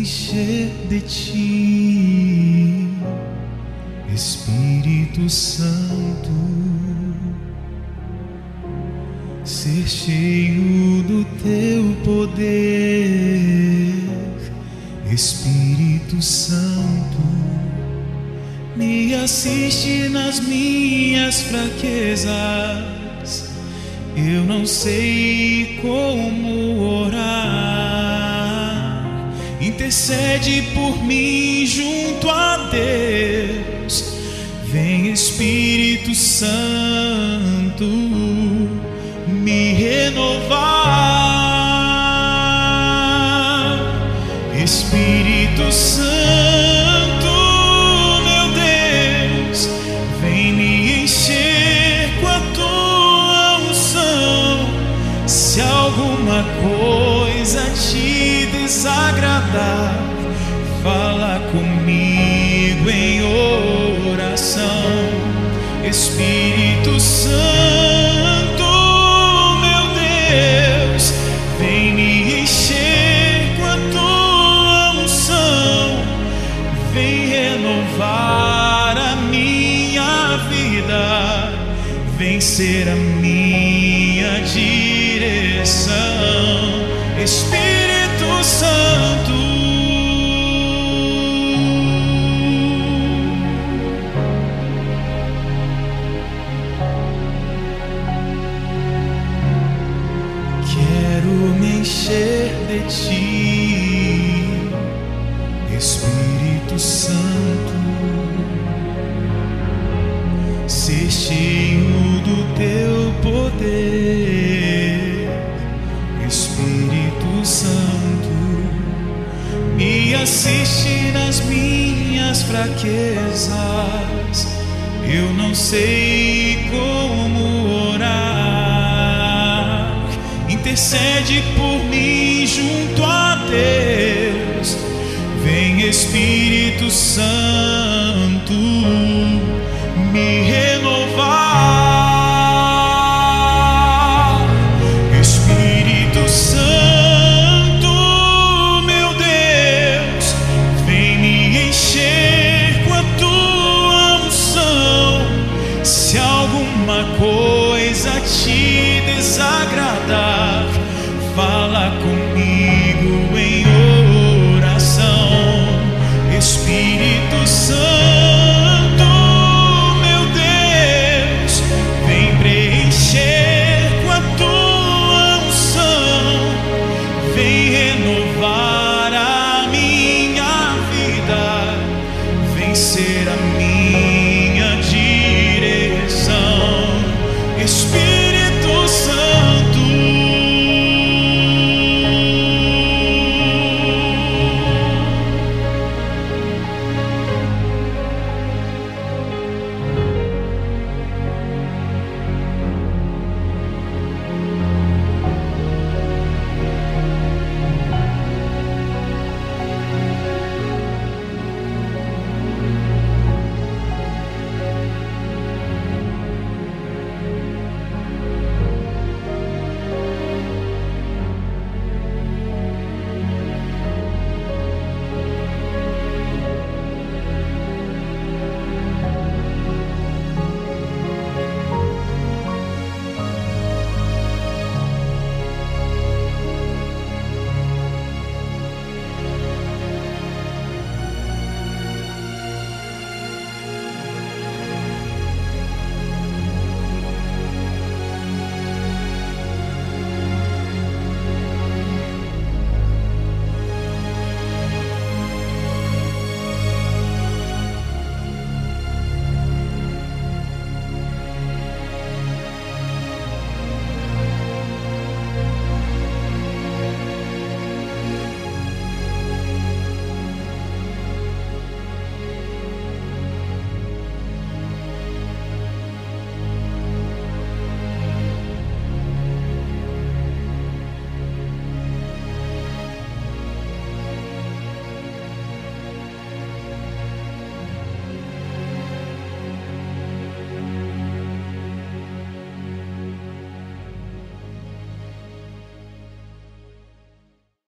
encher de ti, Espírito Santo, ser cheio do teu poder, Espírito Santo, me assiste nas minhas fraquezas. Eu não sei como orar. Intercede por mim junto a Deus. Vem Espírito Santo me renovar. Espírito Santo, meu Deus, vem me encher com a tua unção. Se alguma coisa desagradar, fala comigo em oração. Espírito Santo, meu Deus, vem me encher com a tua unção, vem renovar a minha vida, vem ser a minha direção. Espírito cheio do teu poder, assiste nas minhas fraquezas. Eu não sei como orar. Intercede por mim junto a Deus. Vem Espírito Santo alguma coisa te desagradar, fala comigo.